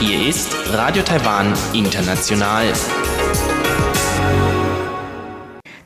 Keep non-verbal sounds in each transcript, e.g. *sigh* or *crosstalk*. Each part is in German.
Hier ist Radio Taiwan International.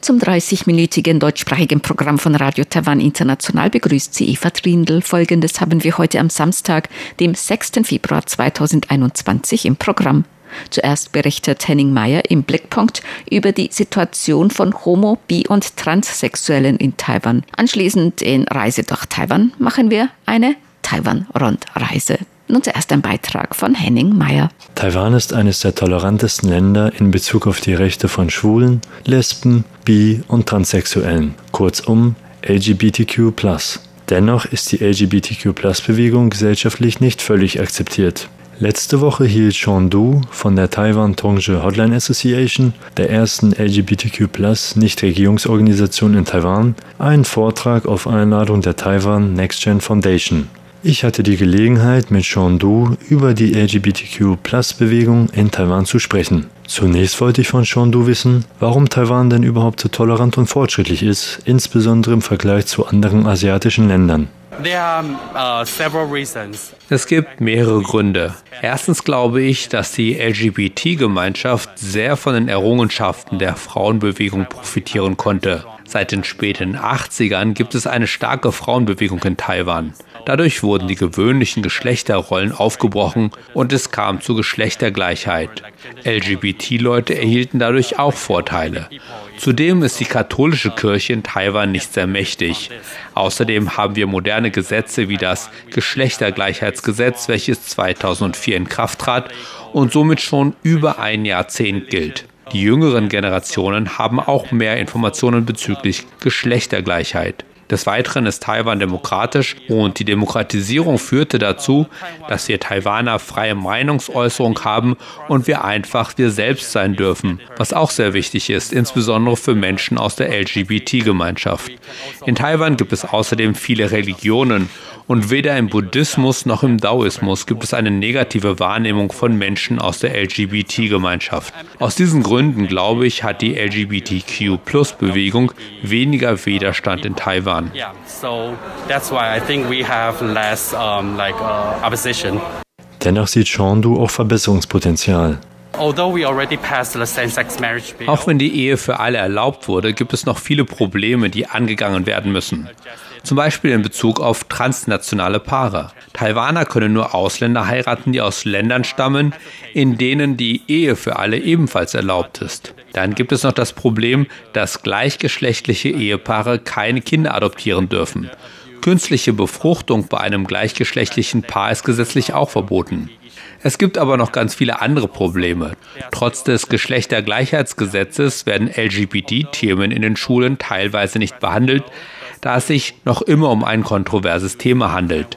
Zum 30-minütigen deutschsprachigen Programm von Radio Taiwan International begrüßt sie Eva Trindl. Folgendes haben wir heute am Samstag, dem 6. Februar 2021 im Programm. Zuerst berichtet Henning Meyer im Blickpunkt über die Situation von Homo-, Bi- und Transsexuellen in Taiwan. Anschließend in Reise durch Taiwan machen wir eine Taiwan-Rundreise. Nun zuerst ein Beitrag von Henning Meyer. Taiwan ist eines der tolerantesten Länder in Bezug auf die Rechte von Schwulen, Lesben, Bi- und Transsexuellen, kurzum LGBTQ. Dennoch ist die LGBTQ-Bewegung gesellschaftlich nicht völlig akzeptiert. Letzte Woche hielt Sean Du von der Taiwan Tongji Hotline Association, der ersten LGBTQ Nichtregierungsorganisation in Taiwan, einen Vortrag auf Einladung der Taiwan Next Gen Foundation. Ich hatte die Gelegenheit, mit Sean Du über die LGBTQ-Bewegung in Taiwan zu sprechen. Zunächst wollte ich von Sean Du wissen, warum Taiwan denn überhaupt so tolerant und fortschrittlich ist, insbesondere im Vergleich zu anderen asiatischen Ländern. Uh, es gibt mehrere Gründe. Erstens glaube ich, dass die LGBT-Gemeinschaft sehr von den Errungenschaften der Frauenbewegung profitieren konnte. Seit den späten 80ern gibt es eine starke Frauenbewegung in Taiwan. Dadurch wurden die gewöhnlichen Geschlechterrollen aufgebrochen und es kam zu Geschlechtergleichheit. LGBT-Leute erhielten dadurch auch Vorteile. Zudem ist die katholische Kirche in Taiwan nicht sehr mächtig. Außerdem haben wir moderne Gesetze wie das Geschlechtergleichheitsgesetz, welches 2004 in Kraft trat und somit schon über ein Jahrzehnt gilt. Die jüngeren Generationen haben auch mehr Informationen bezüglich Geschlechtergleichheit. Des Weiteren ist Taiwan demokratisch und die Demokratisierung führte dazu, dass wir Taiwaner freie Meinungsäußerung haben und wir einfach wir selbst sein dürfen, was auch sehr wichtig ist, insbesondere für Menschen aus der LGBT-Gemeinschaft. In Taiwan gibt es außerdem viele Religionen und weder im Buddhismus noch im Daoismus gibt es eine negative Wahrnehmung von Menschen aus der LGBT-Gemeinschaft. Aus diesen Gründen, glaube ich, hat die LGBTQ-Plus-Bewegung weniger Widerstand in Taiwan. Dennoch sieht Chandu auch Verbesserungspotenzial. Auch wenn die Ehe für alle erlaubt wurde, gibt es noch viele Probleme, die angegangen werden müssen. Zum Beispiel in Bezug auf transnationale Paare. Taiwaner können nur Ausländer heiraten, die aus Ländern stammen, in denen die Ehe für alle ebenfalls erlaubt ist. Dann gibt es noch das Problem, dass gleichgeschlechtliche Ehepaare keine Kinder adoptieren dürfen. Künstliche Befruchtung bei einem gleichgeschlechtlichen Paar ist gesetzlich auch verboten. Es gibt aber noch ganz viele andere Probleme. Trotz des Geschlechtergleichheitsgesetzes werden LGBT-Themen in den Schulen teilweise nicht behandelt, da es sich noch immer um ein kontroverses Thema handelt.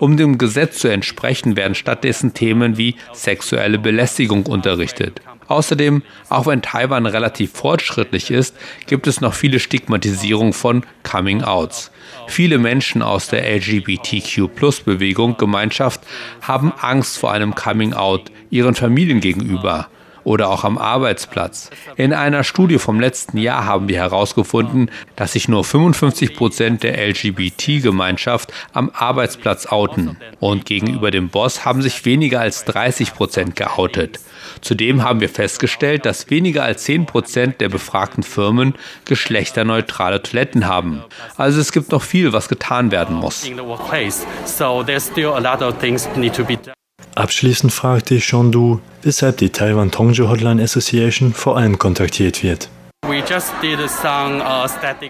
Um dem Gesetz zu entsprechen, werden stattdessen Themen wie sexuelle Belästigung unterrichtet. Außerdem, auch wenn Taiwan relativ fortschrittlich ist, gibt es noch viele Stigmatisierung von Coming-outs. Viele Menschen aus der LGBTQ-Plus-Bewegung, Gemeinschaft, haben Angst vor einem Coming-out ihren Familien gegenüber oder auch am Arbeitsplatz. In einer Studie vom letzten Jahr haben wir herausgefunden, dass sich nur 55 Prozent der LGBT-Gemeinschaft am Arbeitsplatz outen. Und gegenüber dem Boss haben sich weniger als 30 Prozent geoutet. Zudem haben wir festgestellt, dass weniger als 10 Prozent der befragten Firmen geschlechterneutrale Toiletten haben. Also es gibt noch viel, was getan werden muss. Abschließend fragte ich schon du, weshalb die Taiwan Tongji Hotline Association vor allem kontaktiert wird.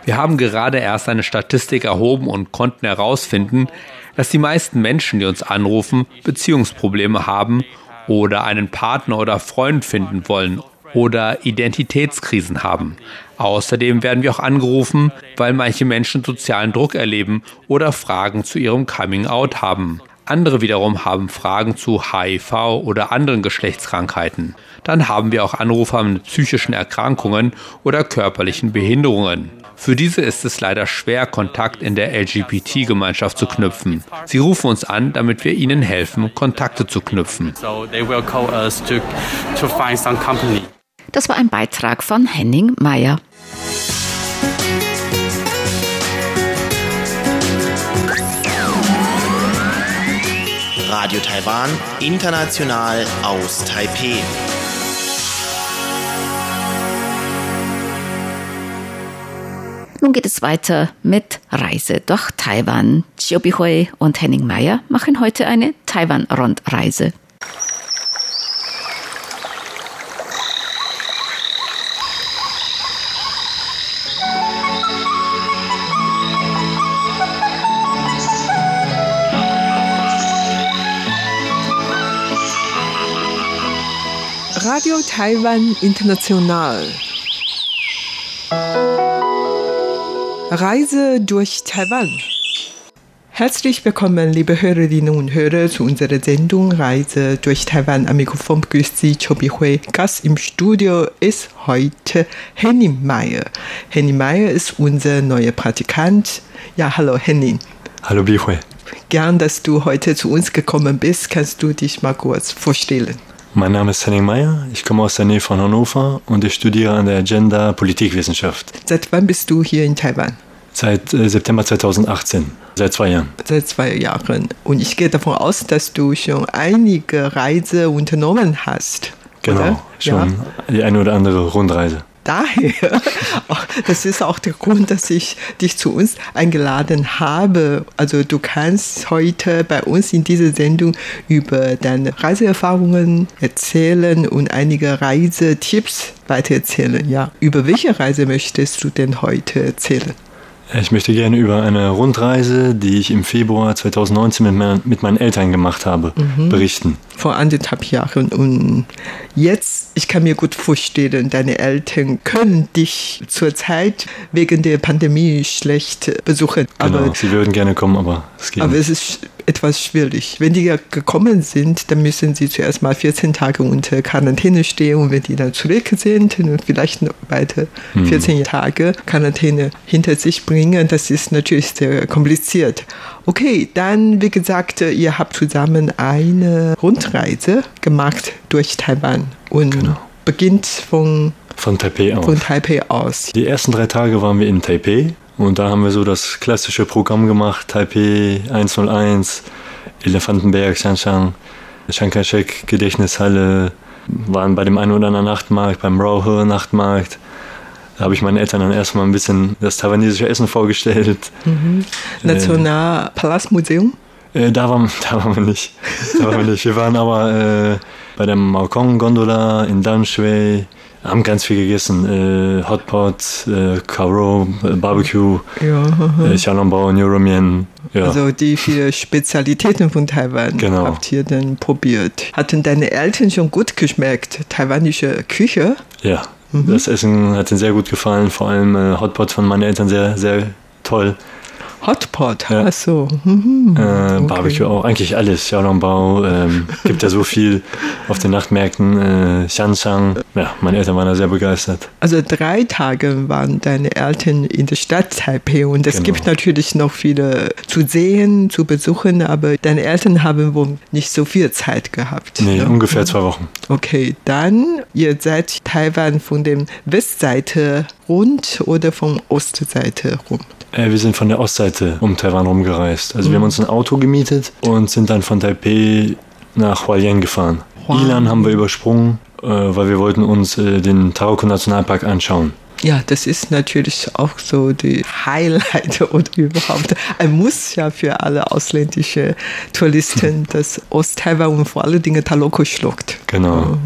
Wir haben gerade erst eine Statistik erhoben und konnten herausfinden, dass die meisten Menschen, die uns anrufen, Beziehungsprobleme haben oder einen Partner oder Freund finden wollen oder Identitätskrisen haben. Außerdem werden wir auch angerufen, weil manche Menschen sozialen Druck erleben oder Fragen zu ihrem Coming-out haben. Andere wiederum haben Fragen zu HIV oder anderen Geschlechtskrankheiten. Dann haben wir auch Anrufer mit psychischen Erkrankungen oder körperlichen Behinderungen. Für diese ist es leider schwer, Kontakt in der LGBT-Gemeinschaft zu knüpfen. Sie rufen uns an, damit wir ihnen helfen, Kontakte zu knüpfen. Das war ein Beitrag von Henning Meyer. Radio Taiwan, international aus Taipeh. Nun geht es weiter mit Reise durch Taiwan. Chiu Bihui und Henning Meyer machen heute eine Taiwan-Rundreise. Radio Taiwan International. Reise durch Taiwan. Herzlich willkommen, liebe Hörerinnen und Hörer, zu unserer Sendung Reise durch Taiwan. Am Mikrofon begrüßt Sie Chobi Hui. Gast im Studio ist heute Henning Meyer. Henning Meyer ist unser neuer Praktikant. Ja, hallo Henning. Hallo Bihui. Gern, dass du heute zu uns gekommen bist. Kannst du dich mal kurz vorstellen? Mein Name ist Henning Meyer, ich komme aus der Nähe von Hannover und ich studiere an der Agenda Politikwissenschaft. Seit wann bist du hier in Taiwan? Seit äh, September 2018, seit zwei Jahren. Seit zwei Jahren. Und ich gehe davon aus, dass du schon einige Reise unternommen hast. Genau, oder? schon Ja. die eine oder andere Rundreise. Daher, das ist auch der Grund, dass ich dich zu uns eingeladen habe. Also du kannst heute bei uns in dieser Sendung über deine Reiseerfahrungen erzählen und einige Reisetipps weitererzählen. Ja, über welche Reise möchtest du denn heute erzählen? Ich möchte gerne über eine Rundreise, die ich im Februar 2019 mit, meinen- mit meinen Eltern gemacht habe, berichten. Vor anderthalb Jahren und jetzt, ich kann mir gut vorstellen, deine Eltern können dich zurzeit wegen der Pandemie schlecht besuchen. Genau, Aber sie würden gerne kommen, aber es geht Aber nicht. es ist etwas schwierig. Wenn die ja gekommen sind, dann müssen sie zuerst mal 14 Tage unter Quarantäne stehen und wenn die dann zurück sind vielleicht noch weiter 14 Tage Quarantäne hinter sich bringen, das ist natürlich sehr kompliziert. Okay, dann wie gesagt, ihr habt zusammen eine Rundreise gemacht durch Taiwan und Genau. beginnt von, Von Taipei aus. von Taipei aus. Die ersten drei Tage waren wir in Taipei und da haben wir so das klassische Programm gemacht. Taipei 101, Elefantenberg, Shanshan, Chiang Kai-shek Gedächtnishalle, waren bei dem einen oder anderen Nachtmarkt, beim Rauhe Nachtmarkt. Da habe ich meinen Eltern dann erstmal ein bisschen das taiwanesische Essen vorgestellt. Nationalpalastmuseum. Äh, da, waren, *laughs* da waren wir nicht. Da waren wir nicht. Wir waren aber äh, bei der Maokong Gondola in Danshui, haben ganz viel gegessen. Äh, Hotpot, äh, Karo, äh, Barbecue, Ja. äh, Xiaolongbao. Ja. Also die vier Spezialitäten von Taiwan Genau. habt ihr dann probiert. Hatten deine Eltern schon gut geschmeckt? Taiwanische Küche? ja. Das Essen hat ihnen sehr gut gefallen. Vor allem äh, Hotpot von meinen Eltern sehr, sehr toll. Hotpot, Ja. ach so. Mhm. Äh, Okay. Barbecue auch, eigentlich alles. Xiaolongbao, ähm, gibt ja so viel auf den Nachtmärkten. Äh, Xianshang. Ja, meine Eltern waren da sehr begeistert. Also drei Tage waren deine Eltern in der Stadt Taipei und es Genau. gibt natürlich noch viele zu sehen, zu besuchen, aber deine Eltern haben wohl nicht so viel Zeit gehabt. Nee, ne? ungefähr zwei Wochen. Okay, dann ihr seid Taiwan von der Westseite rund oder von Ostseite rum? Äh, wir sind von der Ostseite um Taiwan rumgereist. Also wir haben uns ein Auto gemietet und sind dann von Taipei nach Hualien gefahren. Wow. Ilan haben wir übersprungen, äh, weil wir wollten uns äh, den Taroko Nationalpark anschauen. Ja, das ist natürlich auch so die Highlight *laughs* oder überhaupt ein Muss ja für alle ausländische Touristen, *laughs* dass Osttaiwan und vor allen Dingen Taloko schluckt. Genau.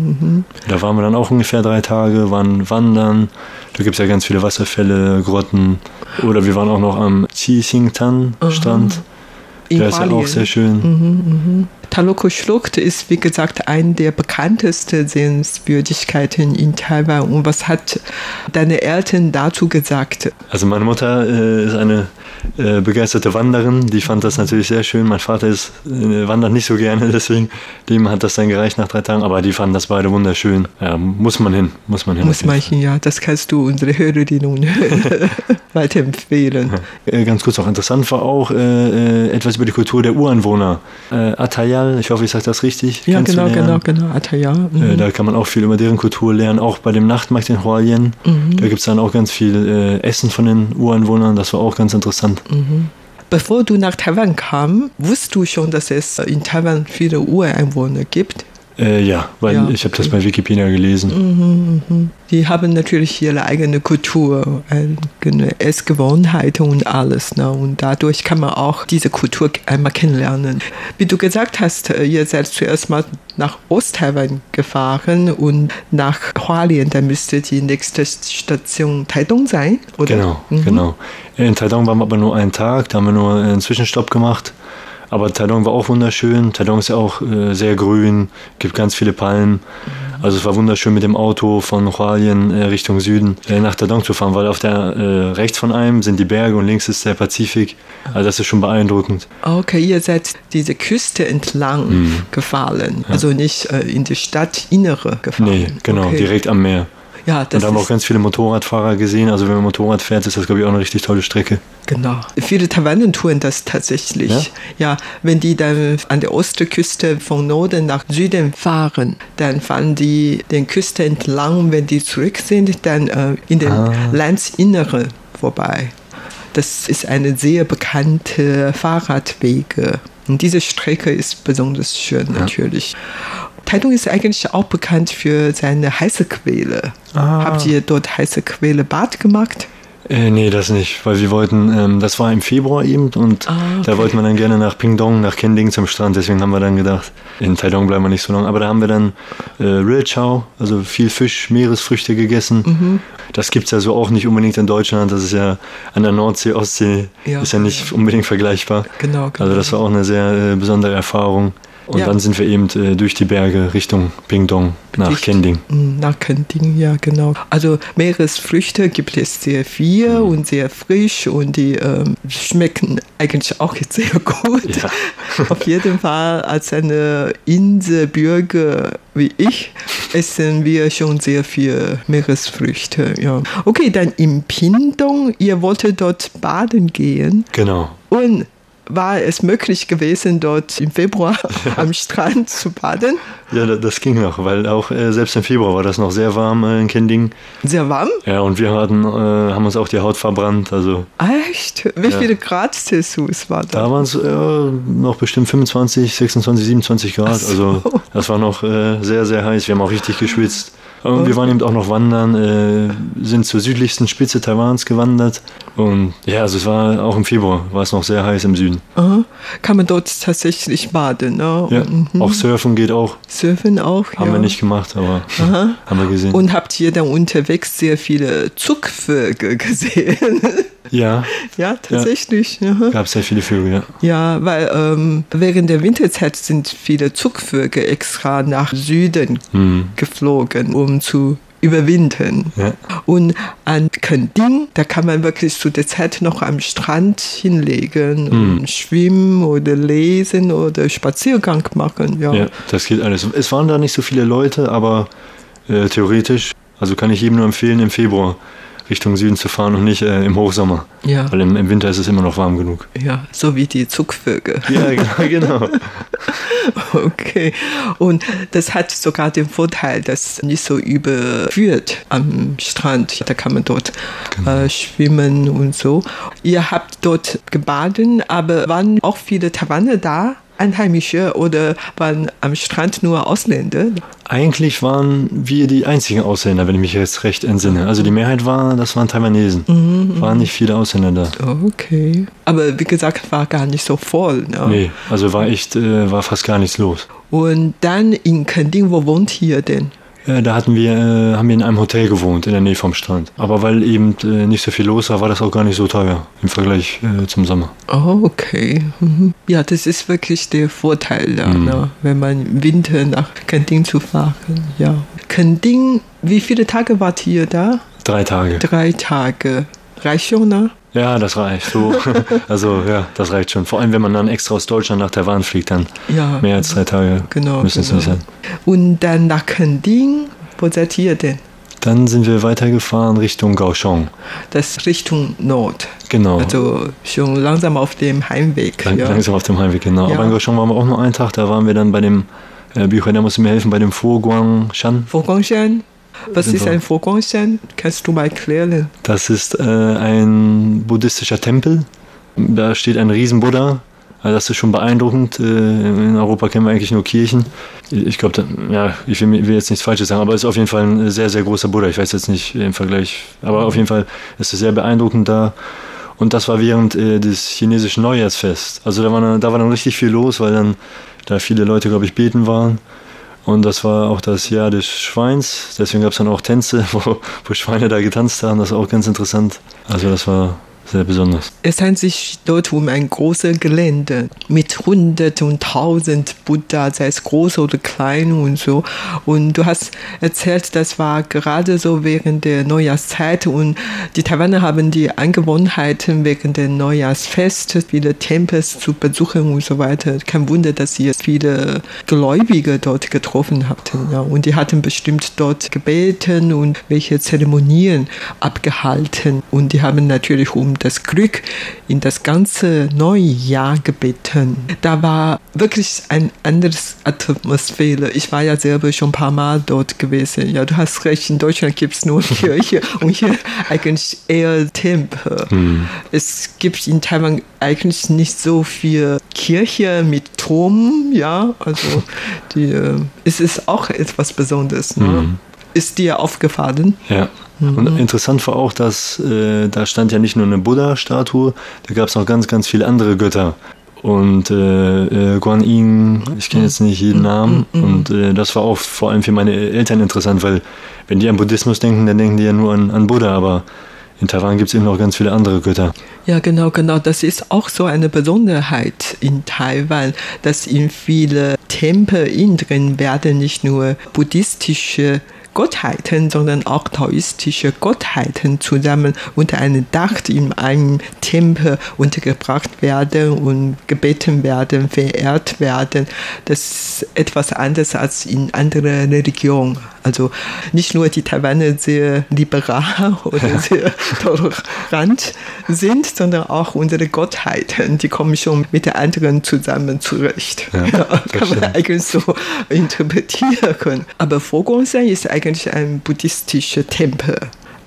Da waren wir dann auch ungefähr drei Tage, waren wandern. Da gibt es ja ganz viele Wasserfälle, Grotten. Oder wir waren auch noch am Qixingtan-Strand. In Der ist ja auch sehr schön. Taloko Schlucht ist, wie gesagt, eine der bekanntesten Sehenswürdigkeiten in Taiwan. Und was hat deine Eltern dazu gesagt? Also meine Mutter äh, ist eine äh, begeisterte Wanderin, die fand das natürlich sehr schön. Mein Vater ist, äh, wandert nicht so gerne, *laughs* deswegen dem hat das dann gereicht nach drei Tagen, aber die fanden das beide wunderschön. Ja, muss man hin, muss man hin. Muss man hin, ja, das kannst du unsere Hörerinnen und Hörer *laughs* weiterempfehlen. Äh, ganz kurz auch interessant war auch äh, äh, etwas über die Kultur der Ureinwohner. Äh, Atayal, ich hoffe, ich sage das richtig. Ja, genau, kennenzulernen. genau, genau, Ataya. Äh, da kann man auch viel über deren Kultur lernen, auch bei dem Nachtmarkt in Hualien. Da gibt es dann auch ganz viel äh, Essen von den Ureinwohnern, das war auch ganz interessant. Bevor du nach Taiwan kam, wusstest du schon, dass es in Taiwan viele Ureinwohner gibt? Äh, ja, weil Ja, ich habe das bei Wikipedia gelesen. Die haben natürlich ihre eigene Kultur, eigene Essgewohnheiten und alles. Ne? Und dadurch kann man auch diese Kultur einmal kennenlernen. Wie du gesagt hast, äh, ihr seid zuerst mal nach Osttaiwan gefahren und nach Hualien. Da müsste die nächste Station Taidong sein, oder? Genau, Mhm. genau. In Taidong waren wir aber nur einen Tag, da haben wir nur einen Zwischenstopp gemacht. Aber Taidong war auch wunderschön. Taidong ist ja auch äh, sehr grün, gibt ganz viele Palmen. Also es war wunderschön mit dem Auto von Hualien äh, Richtung Süden äh, nach Taidong zu fahren, weil auf der äh, rechts von einem sind die Berge und links ist der Pazifik. Also das ist schon beeindruckend. Okay, ihr seid diese Küste entlang Mhm. gefahren, also nicht äh, in die Stadtinnere gefahren. Nee, genau, okay. direkt am Meer. Ja, Und das da haben wir auch ganz viele Motorradfahrer gesehen. Also wenn man Motorrad fährt, ist das, glaube ich, auch eine richtig tolle Strecke. genau. Viele Taiwaner tun das tatsächlich. Ja? wenn die dann an der Ostküste von Norden nach Süden fahren, dann fahren die den Küste entlang. Wenn die zurück sind, dann äh, in den Ah. Landsinnere vorbei. Das ist eine sehr bekannte Fahrradwege. Und diese Strecke ist besonders schön natürlich. Taitung ist eigentlich auch bekannt für seine heiße Quelle. Ah. Habt ihr dort heiße Quelle Bad gemacht? Äh, nee, das nicht, weil wir wollten, ähm, das war im Februar eben und Ah, okay. da wollten wir dann gerne nach Pingdong, nach Kending zum Strand, deswegen haben wir dann gedacht, in Taidong bleiben wir nicht so lange. Aber da haben wir dann äh, Real Chow, also viel Fisch, Meeresfrüchte gegessen. Mhm. Das gibt's ja so auch nicht unbedingt in Deutschland, das ist ja an der Nordsee, Ostsee, Ja. ist ja nicht unbedingt vergleichbar. Genau, genau. Also das war auch eine sehr äh, besondere Erfahrung. Und Ja. dann sind wir eben äh, durch die Berge Richtung Pingdong nach Dicht. Kending. Nach Kending, ja, genau. Also Meeresfrüchte gibt es sehr viel Mhm. und sehr frisch und die ähm, schmecken eigentlich auch sehr *laughs* gut. Ja. *laughs* Auf jeden Fall als eine Inselbürger wie ich essen wir schon sehr viel Meeresfrüchte. Ja. Okay, dann im Pindong, ihr wolltet dort baden gehen Genau. und war es möglich gewesen, dort im Februar *laughs* am Strand zu baden? Ja, da- das ging noch, weil auch äh, selbst im Februar war das noch sehr warm äh, in Kending. Sehr warm? Ja, und wir hatten, äh, haben uns auch die Haut verbrannt. Also Echt? Wie Ja. viele Grad Celsius war da? da waren es äh, noch bestimmt 25, 26, 27 Grad. So. Also das war noch äh, sehr, sehr heiß. Wir haben auch richtig geschwitzt. Und wir waren eben auch noch wandern, äh, sind zur südlichsten Spitze Taiwans gewandert. Und ja, also es war auch im Februar, war es noch sehr heiß im Süden. Aha. Kann man dort tatsächlich baden? Ne? Ja, Und, auch Surfen geht auch. Surfen auch? Haben ja. wir nicht gemacht, aber Aha. *laughs* haben wir gesehen. Und habt ihr dann unterwegs sehr viele Zugvögel gesehen? *laughs* ja, *laughs* ja, tatsächlich. aha. gab sehr viele Vögel, ja. Ja, weil ähm, während der Winterzeit sind viele Zugvögel extra nach Süden Hm. geflogen, um zu überwintern. Ja. Und an Kending, da kann man wirklich zu der Zeit noch am Strand hinlegen Hm. und schwimmen oder lesen oder Spaziergang machen. Ja. Ja, das geht alles. Es waren da nicht so viele Leute, aber äh, theoretisch, also kann ich jedem nur empfehlen, im Februar Richtung Süden zu fahren und nicht äh, im Hochsommer. Ja. Weil im, im Winter ist es immer noch warm genug. ja, so wie die Zugvögel. *laughs* Ja, genau. genau. *laughs* Okay. Und das hat sogar den Vorteil, dass nicht so überführt am Strand. Da kann man dort äh, schwimmen und so. Ihr habt dort gebaden, aber waren auch viele Taiwaner da? Einheimische oder waren am Strand nur Ausländer? Eigentlich waren wir die einzigen Ausländer, wenn ich mich jetzt recht entsinne. Also die Mehrheit war, das waren Taiwanesen. Waren nicht viele Ausländer da. Okay. Aber wie gesagt, war gar nicht so voll. Ne? Nee, also war echt, äh, war fast gar nichts los. Und dann in Kending, wo wohnt ihr denn? Äh, da hatten wir, äh, haben wir in einem Hotel gewohnt, in der Nähe vom Strand. Aber weil eben äh, nicht so viel los war, war das auch gar nicht so teuer im Vergleich äh, zum Sommer. Oh, okay. Mhm. Ja, das ist wirklich der Vorteil, da, Mhm. ne? wenn man im Winter nach Kending zu fahren. Ja. Kending, wie viele Tage wart ihr da? Drei Tage. Drei Tage. Reicht schon, ne? Ja, das reicht. So, *laughs* also ja, das reicht schon. Vor allem, wenn man dann extra aus Deutschland nach Taiwan fliegt, dann Ja. mehr als drei Tage Genau. müssen es genau. nicht sein. Und dann nach Kending, wo seid ihr denn? Dann sind wir weitergefahren Richtung Kaohsiung. Das Richtung Nord. Genau. Also schon langsam auf dem Heimweg. Lang, ja. Langsam auf dem Heimweg, genau. Ja. Aber in Kaohsiung waren wir auch nur einen Tag. Da waren wir dann bei dem, äh, Bücher, da musst du mir helfen, bei dem Foguangshan. Foguangshan. Was ist ein Foguangshan? Kannst du mal erklären? Das ist äh, ein buddhistischer Tempel. Da steht ein Riesen-Buddha. Also das ist schon beeindruckend. Äh, in Europa kennen wir eigentlich nur Kirchen. Ich glaube, ja, ich will, will, jetzt nichts Falsches sagen, aber es ist auf jeden Fall ein sehr, sehr großer Buddha. Ich weiß jetzt nicht im Vergleich, aber auf jeden Fall ist es sehr beeindruckend da. Und das war während äh, des chinesischen Neujahrsfests. Also da war, da war dann richtig viel los, weil dann da viele Leute, glaube ich, beten waren. Und das war auch das Jahr des Schweins. Deswegen gab es dann auch Tänze, *laughs* wo, wo Schweine da getanzt haben. Das war auch ganz interessant. Also das war sehr besonders. Es handelt sich dort um ein großes Gelände mit Hunderten und Tausend Buddha, sei es groß oder klein und so. Und du hast erzählt, das war gerade so während der Neujahrszeit und die Taiwaner haben die Angewohnheiten während der Neujahrsfeste, viele Tempel zu besuchen und so weiter. Kein Wunder, dass sie viele Gläubige dort getroffen hatten. Ja. Und die hatten bestimmt dort gebeten und welche Zeremonien abgehalten. Und die haben natürlich um das Glück in das ganze neue Jahr gebeten. Da war wirklich ein anderes Atmosphäre. Ich war ja selber schon ein paar Mal dort gewesen. Ja, du hast recht, in Deutschland gibt es nur *laughs* Kirche und hier eigentlich eher Tempel. Hm. Es gibt in Taiwan eigentlich nicht so viel Kirche mit Turm, ja, also *laughs* die, äh, es ist auch etwas Besonderes. Ne? Hm. Ist dir aufgefallen? Ja. Und mhm. interessant war auch, dass äh, da stand ja nicht nur eine Buddha-Statue, da gab es noch ganz, ganz viele andere Götter. Und äh, äh, Guan Yin, ich kenne jetzt nicht jeden Namen. Mhm. Und äh, das war auch vor allem für meine Eltern interessant, weil wenn die an Buddhismus denken, dann denken die ja nur an, an Buddha, aber in Taiwan gibt es eben noch ganz viele andere Götter. Ja, genau, genau. Das ist auch so eine Besonderheit in Taiwan, dass in viele Tempel drin werden nicht nur buddhistische Gottheiten, sondern auch taoistische Gottheiten zusammen unter einem Dach in einem Tempel untergebracht werden und gebeten werden, verehrt werden. Das ist etwas anderes als in anderen Religionen. Also nicht nur die Taiwaner sehr liberal *laughs* oder sehr tolerant sind, sondern auch unsere Gottheiten, die kommen schon mit den anderen zusammen zurecht. Ja, *laughs* ja, kann man eigentlich so interpretieren. Aber Fogongsan ist eigentlich ein buddhistischer Tempel.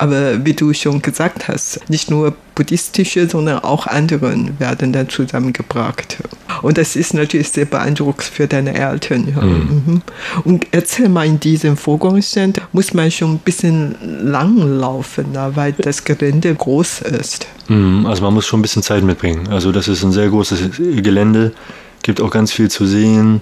Aber wie du schon gesagt hast, nicht nur buddhistische, sondern auch andere werden dann zusammengebracht. Und das ist natürlich sehr beeindruckend für deine Eltern. Mhm. mhm. Und erzähl mal, in diesem Vorgangsstand muss man schon ein bisschen lang laufen, weil das Gelände groß ist. Mhm, also man muss schon ein bisschen Zeit mitbringen. Also das ist ein sehr großes Gelände, gibt auch ganz viel zu sehen,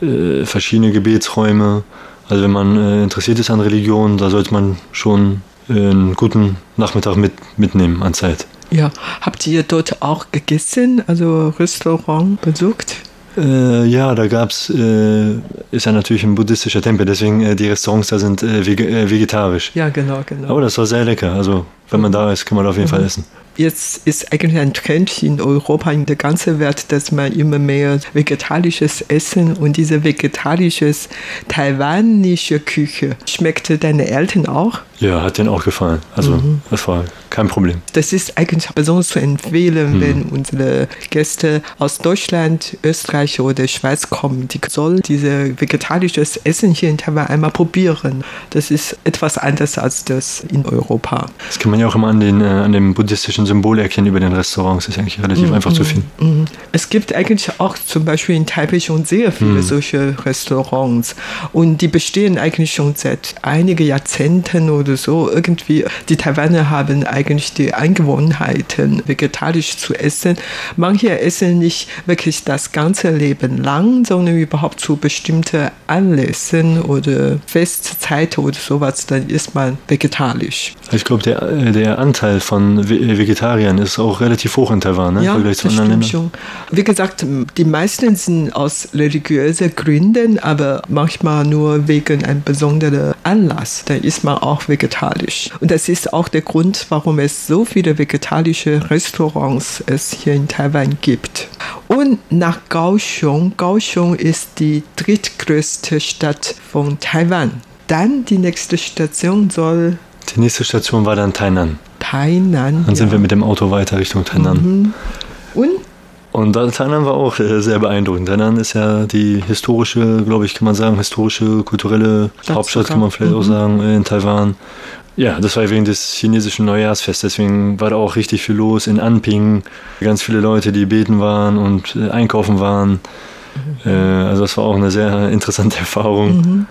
äh, verschiedene Gebetsräume. Also wenn man äh, interessiert ist an Religion, da sollte man schon einen guten Nachmittag mit, mitnehmen an Zeit. Ja, habt ihr dort auch gegessen, also Restaurant besucht? Äh, ja, da gab es, äh, ist ja natürlich ein buddhistischer Tempel, deswegen äh, die Restaurants da sind äh, äh, vegetarisch. Ja, genau, genau. Aber das war sehr lecker, also wenn man da ist, kann man auf jeden mhm. Fall essen. Jetzt ist eigentlich ein Trend in Europa, in der ganzen Welt, dass man immer mehr vegetarisches Essen und diese vegetarisches taiwanische Küche. Schmeckte deine Eltern auch? Ja, hat denen auch gefallen. Also mhm. das war kein Problem. Das ist eigentlich besonders zu empfehlen, mhm. wenn unsere Gäste aus Deutschland, Österreich oder Schweiz kommen. Die sollen diese vegetarisches Essen hier in Taiwan einmal probieren. Das ist etwas anders als das in Europa. Das kann man ja auch immer an, den, äh, an dem buddhistischen Symbol erkennen über den Restaurants. Das ist eigentlich relativ mhm. einfach zu finden. Mhm. Es gibt eigentlich auch zum Beispiel in Taipei schon sehr viele mhm. solche Restaurants. Und die bestehen eigentlich schon seit einigen Jahrzehnten oder oder so. Irgendwie, die Taiwaner haben eigentlich die Angewohnheiten, vegetarisch zu essen. Manche essen nicht wirklich das ganze Leben lang, sondern überhaupt zu bestimmten Anlässen oder Festzeiten oder sowas, dann ist man vegetarisch. Ich glaube, der, der Anteil von Vegetariern ist auch relativ hoch in Taiwan, ne? ja, Vergleich zu anderen Ländern. Schon. Wie gesagt, die meisten sind aus religiösen Gründen, aber manchmal nur wegen einem besonderen Anlass. Da ist man auch vegetarisch vegetarisch. Und das ist auch der Grund, warum es so viele vegetarische Restaurants es hier in Taiwan gibt. Und nach Kaohsiung, Kaohsiung ist die drittgrößte Stadt von Taiwan. Dann die nächste Station soll. Die nächste Station war dann Tainan. Tainan. Dann sind ja. wir mit dem Auto weiter Richtung Tainan. Mhm. Und Tainan war auch äh, sehr beeindruckend. Tainan ist ja die historische, glaube ich, kann man sagen, historische, kulturelle Stadt Hauptstadt, sogar. kann man vielleicht auch Mhm. sagen, äh, in Taiwan. Ja, das war wegen des chinesischen Neujahrsfests, deswegen war da auch richtig viel los in Anping. Ganz viele Leute, die beten waren und äh, einkaufen waren. Äh, also das war auch eine sehr interessante *laughs* Erfahrung.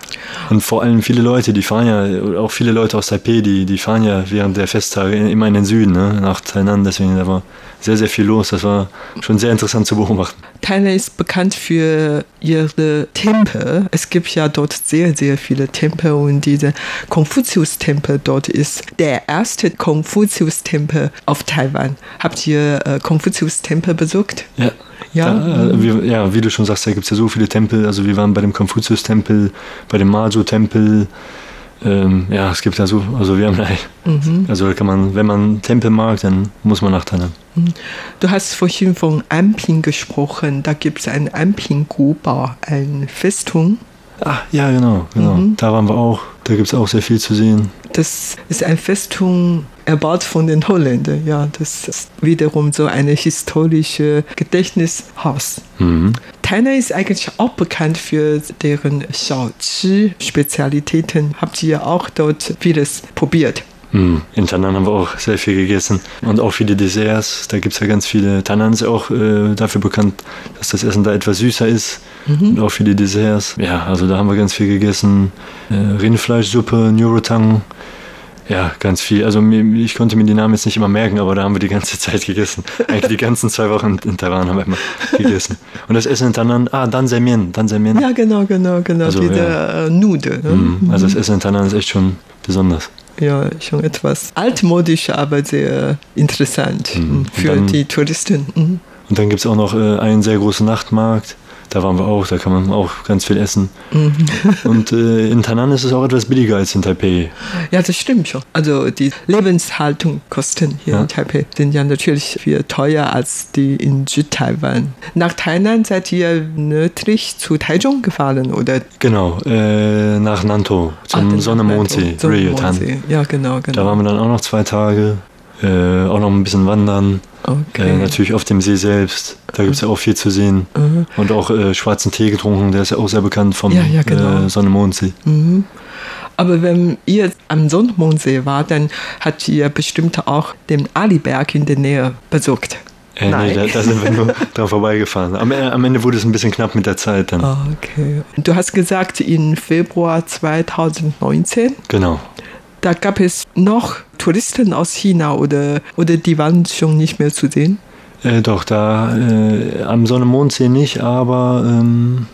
Und vor allem viele Leute, die fahren ja, auch viele Leute aus Taipei, die, die fahren ja während der Festtage immer in den Süden, ne, nach Tainan. Deswegen da war sehr, sehr viel los. Das war schon sehr interessant zu beobachten. Thailand ist bekannt für ihre Tempel. Es gibt ja dort sehr, sehr viele Tempel und dieser Konfuzius-Tempel dort ist der erste Konfuzius-Tempel auf Taiwan. Habt ihr äh, Konfuzius-Tempel besucht? Ja. Ja. Da, äh, wie, ja, wie du schon sagst, da gibt es ja so viele Tempel. Also wir waren bei dem Konfuzius-Tempel, bei dem Mazu-Tempel. Ähm, ja, es gibt ja so, also wir haben da, also da kann man, wenn man Tempel mag, dann muss man nach Tainan. Du hast vorhin von Anping gesprochen. Da gibt es ein Anping-Gubau, eine Festung. Ah, ja, genau, genau. Da waren wir auch. Da gibt es auch sehr viel zu sehen. Das ist eine Festung erbaut von den Holländern. Ja, das ist wiederum so eine historische Gedächtnishaus. Mhm. Tainan ist eigentlich auch bekannt für deren Xiaoqi-Spezialitäten. Habt ihr auch dort vieles probiert? Hm, In Tainan haben wir auch sehr viel gegessen und auch viele Desserts. Da gibt es ja ganz viele. Tainan ist ja auch äh, dafür bekannt, dass das Essen da etwas süßer ist und auch viele Desserts. Ja, also da haben wir ganz viel gegessen. Äh, Rindfleischsuppe, Nurotang. Ja, ganz viel. Also ich konnte mir die Namen jetzt nicht immer merken, aber da haben wir die ganze *laughs* Zeit gegessen. Eigentlich die ganzen zwei Wochen in Taiwan haben wir immer gegessen. Und das Essen in Tainan, ah, Dan Semien, Dan Semien. Ja, genau, genau, genau. Also, Diese ja. äh, Nudeln. Ne? Mhm, Also das Essen in Tainan ist echt schon besonders. Ja, schon etwas altmodisch, aber sehr interessant Mhm. mhm. für Dann- die Touristen. Mhm. Und dann gibt es auch noch äh, einen sehr großen Nachtmarkt. Da waren wir auch, da kann man auch ganz viel essen. Und äh, in Tainan ist es auch etwas billiger als in Taipei. Ja, das stimmt schon. Also die Lebenshaltungskosten hier Ja. in Taipei sind ja natürlich viel teurer als die in Südtaiwan. Nach Thailand seid ihr nördlich zu Taichung gefahren, oder? Genau, äh, nach Nantou Ah, zum den Sonne-Mondsee, Ryotan. Ja, genau, genau. Da waren wir dann auch noch zwei Tage. Äh, auch noch ein bisschen wandern. Okay. Äh, natürlich auf dem See selbst. Da gibt es ja auch viel zu sehen. Und auch äh, schwarzen Tee getrunken, der ist ja auch sehr bekannt vom Ja, ja, genau. äh, Sonne-Mondsee. Aber wenn ihr am Sonnenmondsee war, dann habt ihr bestimmt auch den Aliberg in der Nähe besucht. Äh, nee, Nein. da, da sind wir nur *laughs* dran vorbeigefahren. Am, äh, am Ende wurde es ein bisschen knapp mit der Zeit dann. Ah, Okay. Du hast gesagt, im Februar 2019, Genau. Da gab es noch Touristen aus China oder, oder die waren schon nicht mehr zu sehen? Äh, doch, da äh, am Sonne-Mondsee nicht, aber ähm,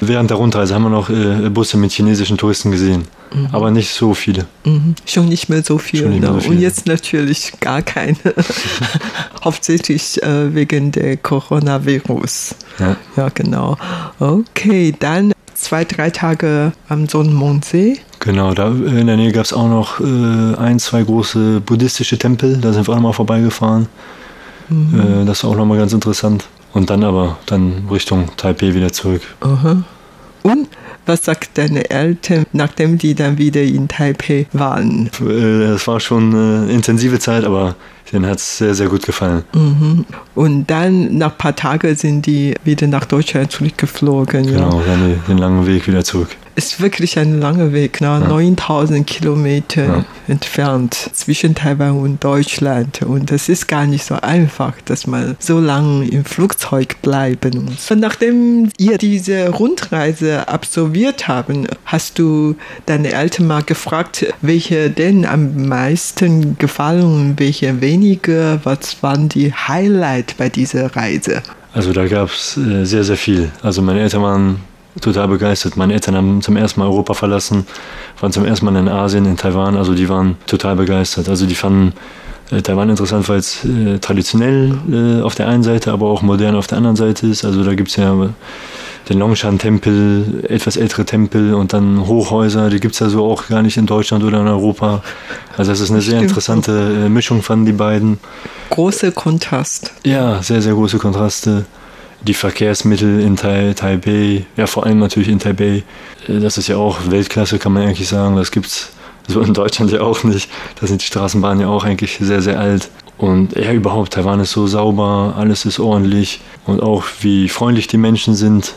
während der Rundreise haben wir noch äh, Busse mit chinesischen Touristen gesehen. Aber nicht so viele. Mhm. Schon nicht mehr so viel. Schon nicht mehr ne? so Und viel. jetzt natürlich gar keine. *laughs* *laughs* Hauptsächlich äh, wegen der Coronavirus. Ja. Ja, genau. Okay, dann zwei, drei Tage am Sonnenmondsee. Genau, da in der Nähe gab es auch noch äh, ein, zwei große buddhistische Tempel. Da sind wir auch nochmal vorbeigefahren. Äh, das war auch nochmal ganz interessant. Und dann aber dann Richtung Taipei wieder zurück. Aha. Und was sagt deine Eltern, nachdem die dann wieder in Taipei waren? Äh, Das war schon eine intensive Zeit, aber denen hat es sehr, sehr gut gefallen. Und dann nach ein paar Tagen sind die wieder nach Deutschland zurückgeflogen. Ja. Genau, dann die, den langen Weg wieder zurück. Ist wirklich ein langer Weg, ne? 9000 Kilometer Ja. entfernt zwischen Taiwan und Deutschland. Und es ist gar nicht so einfach, dass man so lange im Flugzeug bleiben muss. Und nachdem ihr diese Rundreise absolviert haben, hast du deine Eltern mal gefragt, welche denn am meisten gefallen und welche weniger? Was waren die Highlight bei dieser Reise? Also da gab es äh, sehr, sehr viel. Also meine Eltern waren total begeistert. Meine Eltern haben zum ersten Mal Europa verlassen, waren zum ersten Mal in Asien, in Taiwan. Also die waren total begeistert. Also die fanden äh, Taiwan interessant, weil es äh, traditionell äh, auf der einen Seite, aber auch modern auf der anderen Seite ist. Also da gibt es ja den Longshan-Tempel, etwas ältere Tempel und dann Hochhäuser. Die gibt es ja so auch gar nicht in Deutschland oder in Europa. Also das ist eine sehr Stimmt. interessante äh, Mischung von die beiden. Großer Kontrast. Ja, sehr, sehr große Kontraste. Die Verkehrsmittel in Tai Taipei, ja vor allem natürlich in Taipei, äh, das ist ja auch Weltklasse, kann man eigentlich sagen. Das gibt's so in Deutschland ja auch nicht. Da sind die Straßenbahnen ja auch eigentlich sehr, sehr alt. Und ja, überhaupt, Taiwan ist so sauber, alles ist ordentlich und auch wie freundlich die Menschen sind.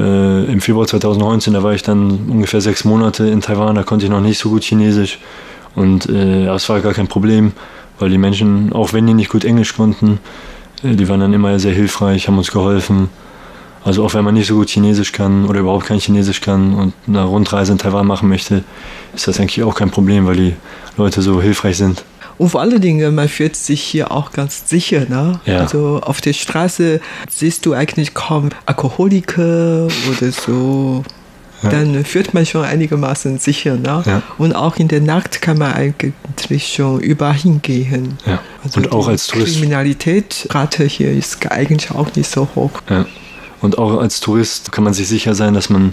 Äh, Im Februar 2019, da war ich dann ungefähr sechs Monate in Taiwan, da konnte ich noch nicht so gut Chinesisch. Und äh, das war gar kein Problem, weil die Menschen, auch wenn die nicht gut Englisch konnten, äh, die waren dann immer sehr hilfreich, haben uns geholfen. Also auch wenn man nicht so gut Chinesisch kann oder überhaupt kein Chinesisch kann und eine Rundreise in Taiwan machen möchte, ist das eigentlich auch kein Problem, weil die Leute so hilfreich sind. Und vor allen Dingen, man fühlt sich hier auch ganz sicher. Ne? Ja. Also auf der Straße siehst du eigentlich kaum Alkoholiker oder so. Ja. Dann fühlt man schon einigermaßen sicher. Ne? Ja. Und auch in der Nacht kann man eigentlich schon überall hingehen. Ja. Also und auch die als Tourist. Kriminalitätsrate hier ist eigentlich auch nicht so hoch. Ja. Und auch als Tourist kann man sich sicher sein, dass man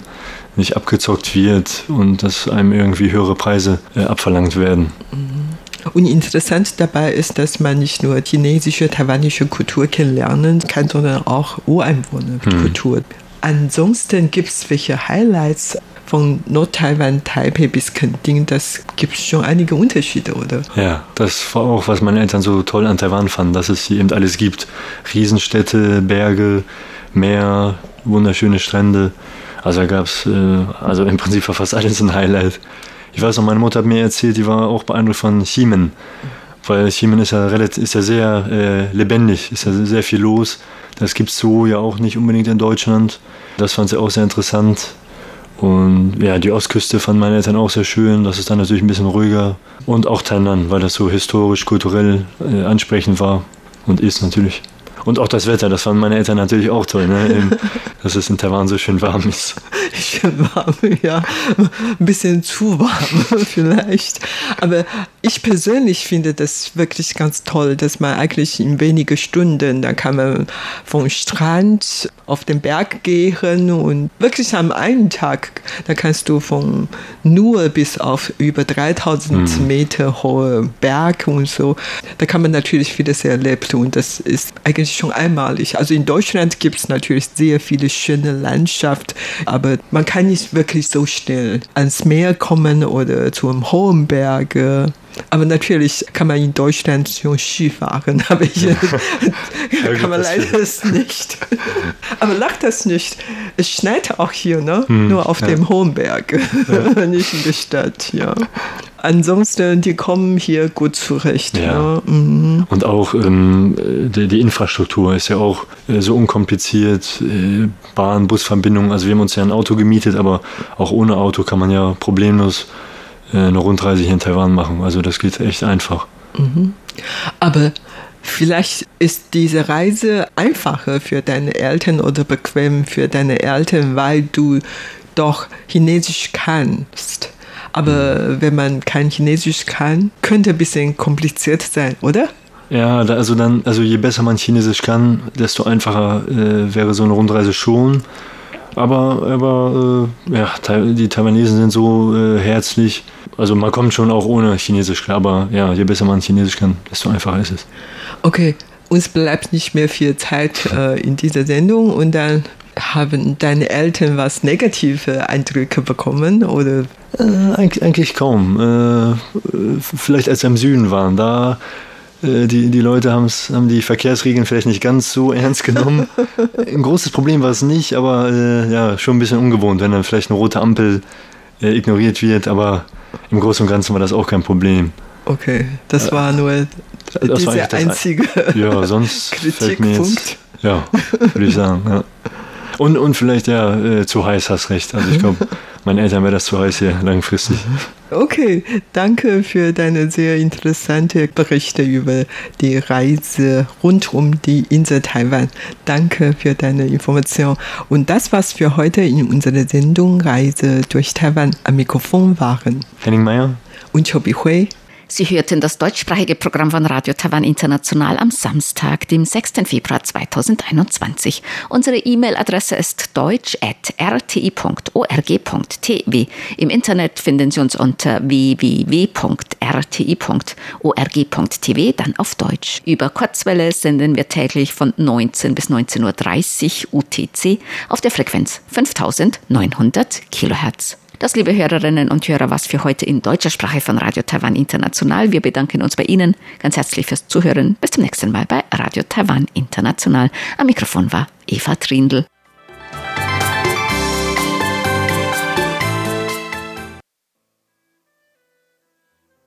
nicht abgezockt wird und dass einem irgendwie höhere Preise äh, abverlangt werden. Und interessant dabei ist, dass man nicht nur chinesische, taiwanische Kultur kennenlernen kann, sondern auch Ureinwohnerkultur. Ansonsten gibt es welche Highlights von Nordtaiwan, Taipei bis Kenting. Das gibt schon einige Unterschiede, oder? Ja, das war auch, was meine Eltern so toll an Taiwan fanden, dass es hier eben alles gibt. Riesenstädte, Berge, Meer, wunderschöne Strände. Also da gab es, äh, also im Prinzip war fast alles ein Highlight. Ich weiß noch, meine Mutter hat mir erzählt, die war auch beeindruckt von Ximen. Weil Ximen ist ja relativ, ist ja sehr äh, lebendig, ist ja sehr viel los. Das gibt es so ja auch nicht unbedingt in Deutschland. Das fand sie auch sehr interessant. Und ja, die Ostküste fanden meine Eltern auch sehr schön. Das ist dann natürlich ein bisschen ruhiger. Und auch Tainan, weil das so historisch, kulturell äh, ansprechend war und ist natürlich. Und auch das Wetter, das fanden meine Eltern natürlich auch toll, ne? *laughs* dass es in Taiwan so schön warm ist. *laughs* Schön warm, ja. Ein bisschen zu warm *laughs* vielleicht. Aber ich persönlich finde das wirklich ganz toll, dass man eigentlich in wenige Stunden, da kann man vom Strand auf den Berg gehen und wirklich am einen Tag, da kannst du von nur bis auf über 3000 Meter hohe Berg und so. Da kann man natürlich vieles erlebt und das ist eigentlich schon einmalig. Also in Deutschland gibt es natürlich sehr viele schöne Landschaft, aber man kann nicht wirklich so schnell ans Meer kommen oder zu einem hohen Berg. Aber natürlich kann man in Deutschland schon Ski fahren, *laughs* aber hier *laughs* kann man leider es nicht. *laughs* Aber lacht das nicht. Es schneit auch hier, ne? Hm, Nur auf ja. dem hohen Berg, nicht in der Stadt, ja. Ansonsten, die kommen hier gut zurecht. Ja. Ne? Mhm. Und auch ähm, die, die Infrastruktur ist ja auch äh, so unkompliziert. Äh, Bahn, Busverbindungen. Also wir haben uns ja ein Auto gemietet, aber auch ohne Auto kann man ja problemlos äh, eine Rundreise hier in Taiwan machen. Also das geht echt einfach. Aber vielleicht ist diese Reise einfacher für deine Eltern oder bequem für deine Eltern, weil du doch Chinesisch kannst. Aber wenn man kein Chinesisch kann, könnte ein bisschen kompliziert sein, oder? Ja, also dann, also je besser man Chinesisch kann, desto einfacher äh, wäre so eine Rundreise schon. Aber, aber äh, ja, die Taiwanesen sind so äh, herzlich. Also man kommt schon auch ohne Chinesisch klar, aber ja, je besser man Chinesisch kann, desto einfacher ist es. Okay, uns bleibt nicht mehr viel Zeit äh, in dieser Sendung und dann haben deine Eltern was negative Eindrücke bekommen oder Äh, eigentlich, eigentlich kaum. Äh, äh, vielleicht als wir im Süden waren, da äh, die, die Leute haben's, haben die Verkehrsregeln vielleicht nicht ganz so *laughs* ernst genommen. Ein großes Problem war es nicht, aber äh, ja, schon ein bisschen ungewohnt, wenn dann vielleicht eine rote Ampel äh, ignoriert wird, aber im Großen und Ganzen war das auch kein Problem. okay, das war nur das war das ein- einzige Ja, sonst *laughs* fällt mir Kritikpunkt. jetzt, ja, würde ich sagen, ja. Und, und vielleicht, ja, äh, zu heiß, hast recht. Also ich glaube, *laughs* meinen Eltern wäre das zu heiß hier langfristig. Okay, danke für deine sehr interessante Berichte über die Reise rund um die Insel Taiwan. Danke für deine Information. Und das war's für heute in unserer Sendung Reise durch Taiwan. Am Mikrofon waren Henning Meyer? und Chobi Hui. Sie hörten das deutschsprachige Programm von Radio Taiwan International am Samstag, dem 6. Februar 2021. Unsere E-Mail-Adresse ist deutsch.rti.org.tv. Im Internet finden Sie uns unter www.rti.org.tv, dann auf Deutsch. Über Kurzwelle senden wir täglich von 19 bis 19.30 Uhr UTC auf der Frequenz 5900 Kilohertz. Das, liebe Hörerinnen und Hörer, was für heute in deutscher Sprache von Radio Taiwan International. Wir bedanken uns bei Ihnen ganz herzlich fürs Zuhören. Bis zum nächsten Mal bei Radio Taiwan International. Am Mikrofon war Eva Trindl.